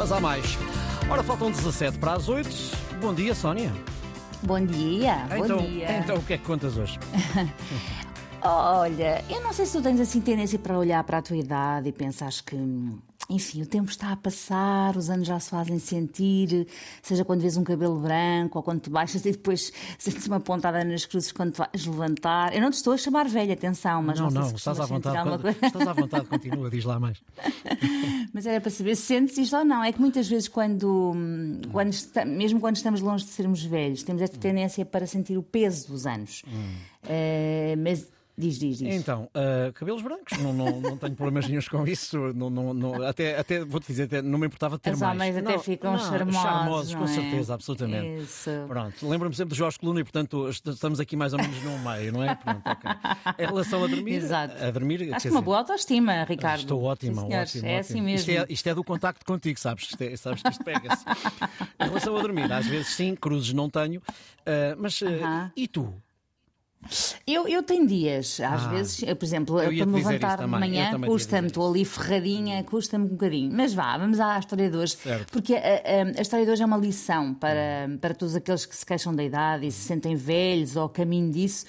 Mas há mais. Ora, faltam 17 para as 8. Bom dia, Sónia. Bom dia, então, bom dia. então, o que é que contas hoje? Olha, eu não sei se tu tens assim tendência para olhar para a tua idade e pensares que, enfim, o tempo está a passar, os anos já se fazem sentir, seja quando vês um cabelo branco ou quando te baixas e depois sentes uma pontada nas cruzes quando te vais levantar. Eu não te estou a chamar velha, atenção, mas não, não, sei se não estás à vontade. quando- coisa. Estás à vontade, continua, diz lá mais. Mas era para saber se sentes isto ou não. É que muitas vezes, quando, quando esta- mesmo quando estamos longe de sermos velhos, temos esta tendência para sentir o peso dos anos. Eh, mas diz, diz, diz. Então, ah, cabelos brancos, não, não, não tenho problemas nenhums com isso. Não, não, não- até, até vou-te dizer, até não me importava de ter Os mais. homens até ficam charmosos, charmosos, com é? certeza, absolutamente. Isso. Pronto, lembro-me sempre de Jorge Coluna e, portanto, est- estamos aqui mais ou menos no meio, não é? Pronto, ok. Em relação a dormir, Exato. a dormir, Acho que dizer, uma boa autoestima, Ricardo. Estou ótima, Sim, ótimo, É ótimo. assim mesmo. Isto é, isto é do contacto contigo, sabes? Isto é- sabes que isto pega-se. em relação a dormir, às vezes sim, cruzes não tenho, ah, mas ah, Aham. e tu? Eu, eu tenho dias, às Ah. vezes, eu, por exemplo, para me levantar de manhã, custa-me, estou ali ferradinha, custa-me um bocadinho. Mas vá, vamos à história de hoje. Certo. Porque a, a- a história de hoje é uma lição para, para todos aqueles que se queixam da idade e se sentem velhos ou ao caminho disso.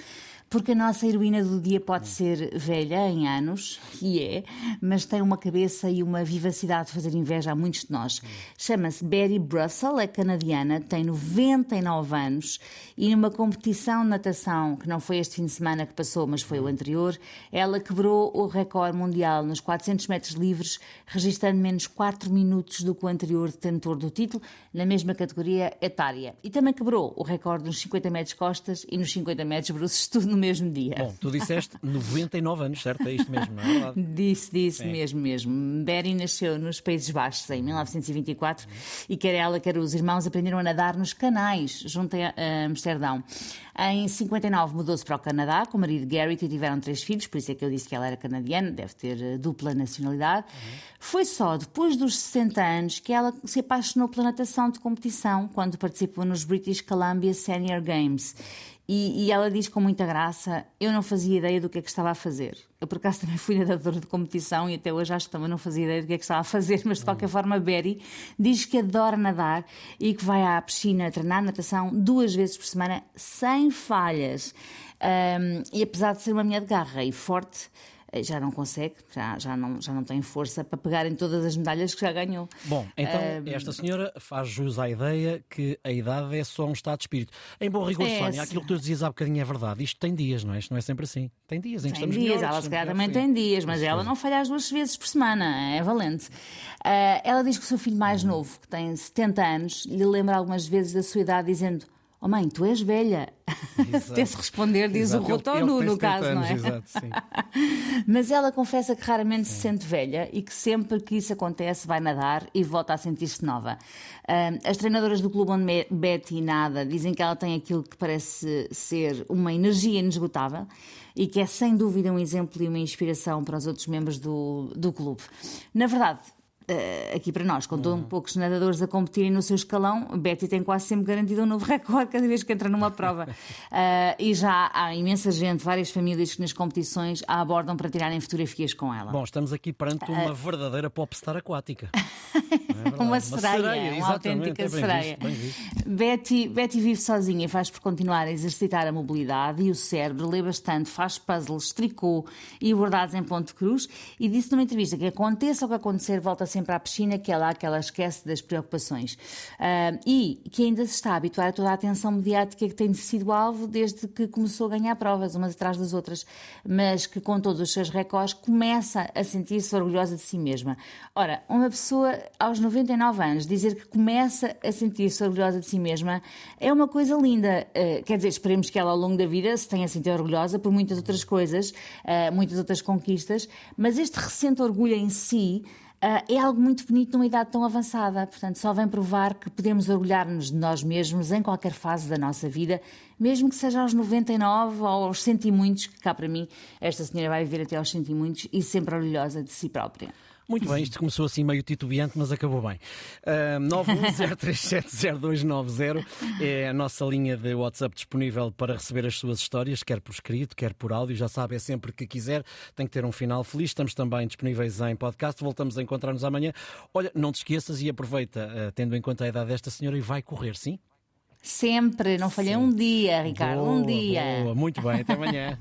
Porque a nossa heroína do dia pode ser velha em anos, e é, mas tem uma cabeça e uma vivacidade de fazer inveja a muitos de nós. Chama-se Betty Brussel, é canadiana, tem 99 anos e numa competição de natação, que não foi este fim de semana que passou, mas foi o anterior, ela quebrou o recorde mundial nos 400 metros livres, registrando menos 4 minutos do que o anterior detentor do título, na mesma categoria etária. E também quebrou o recorde nos 50 metros costas e nos 50 metros bruços, tudo mesmo dia. Bom, tu disseste 99 anos, certo? É isto mesmo, não é verdade? Disse, disse mesmo, mesmo. Betty nasceu nos Países Baixos em 1924 e quer ela, quer os irmãos aprenderam a nadar nos canais, junto a Amsterdão. Em 59 mudou-se para o Canadá com o marido Garrett e tiveram três filhos, por isso é que eu disse que ela era canadiana, deve ter eh, dupla nacionalidade. Foi só depois dos 60 anos que ela se apaixonou pela natação de competição, quando participou nos British Columbia Senior Games. E, e ela diz com muita graça: Eu não fazia ideia do que é que estava a fazer. Eu, por acaso, também fui nadadora de competição e até hoje acho que também não fazia ideia do que é que estava a fazer, mas de qualquer forma, a Betty diz que adora nadar e que vai à piscina treinar natação duas vezes por semana, sem falhas. Ahm, e apesar de ser uma mulher de garra e forte, já não consegue, já, já, não, já não tem força para pegar em todas as medalhas que já ganhou. Bom, então esta senhora faz jus à ideia que a idade é só um estado de espírito. Em bom rigor, É, Sónia, aquilo que tu dizias há bocadinho é verdade. Isto tem dias, não é? Isto não é sempre assim. Tem dias em que Tem estamos dias, melhores, ela se calhar também tem dias, mas ela não falha as duas vezes por semana, é valente. Ah, ela diz que o seu filho mais novo, que tem 70 anos, lhe lembra algumas vezes da sua idade, dizendo: Oh mãe, tu és velha. Exato. Tem-se responder, diz Exato, o ele- Rotonu, ele tem no 70 caso, não anos, é? Exato, sim. Mas ela confessa que raramente se sente velha e que sempre que isso acontece vai nadar e volta a sentir-se nova. Ah, as treinadoras do clube onde Betty nada dizem que ela tem aquilo que parece ser uma energia inesgotável e que é sem dúvida um exemplo e uma inspiração para os outros membros do, do clube. Na verdade, aqui para nós, com Uhum. tão poucos nadadores a competirem no seu escalão, Betty tem quase sempre garantido um novo recorde cada vez que entra numa prova. Eh, e já há imensa gente, várias famílias que nas competições a abordam para tirarem fotografias com ela. Bom, estamos aqui perante uma verdadeira popstar aquática. É verdade? uma sereia, uma exatamente, autêntica é sereia. visto, bem visto. Betty, Betty vive sozinha e faz por continuar a exercitar a mobilidade e o cérebro, lê bastante, faz puzzles, tricô e bordados em ponto cruz e disse numa entrevista que aconteça o que acontecer, volta sempre à piscina, que é lá que ela esquece das preocupações. Ah, e que ainda se está a habituar a toda a atenção mediática que tem sido alvo desde que começou a ganhar provas, umas atrás das outras, mas que com todos os seus recordes começa a sentir-se orgulhosa de si mesma. Ora, uma pessoa aos 99 anos dizer que começa a sentir-se orgulhosa de si mesma é uma coisa linda. Eh, quer dizer, esperemos que ela ao longo da vida se tenha sentido orgulhosa por muitas outras coisas, eh, muitas outras conquistas, mas este recente orgulho em si é algo muito bonito numa idade tão avançada. Portanto, só vem provar que podemos orgulhar-nos de nós mesmos em qualquer fase da nossa vida, mesmo que seja aos 99 ou aos 100 e muitos, que cá para mim esta senhora vai viver até aos 100 e muitos e sempre orgulhosa de si própria. Muito bem, isto começou assim meio titubeante, mas acabou bem. Uh, 910370290 é a nossa linha de WhatsApp disponível para receber as suas histórias, quer por escrito, quer por áudio. Já sabe, é sempre que quiser, tem que ter um final feliz. Estamos também disponíveis em podcast. Voltamos a encontrar-nos amanhã. Olha, não te esqueças e aproveita, uh, tendo em conta a idade desta senhora, e vai correr, sim? Sempre, não falhei um dia, Ricardo, boa, um dia. Boa, muito bem, até amanhã.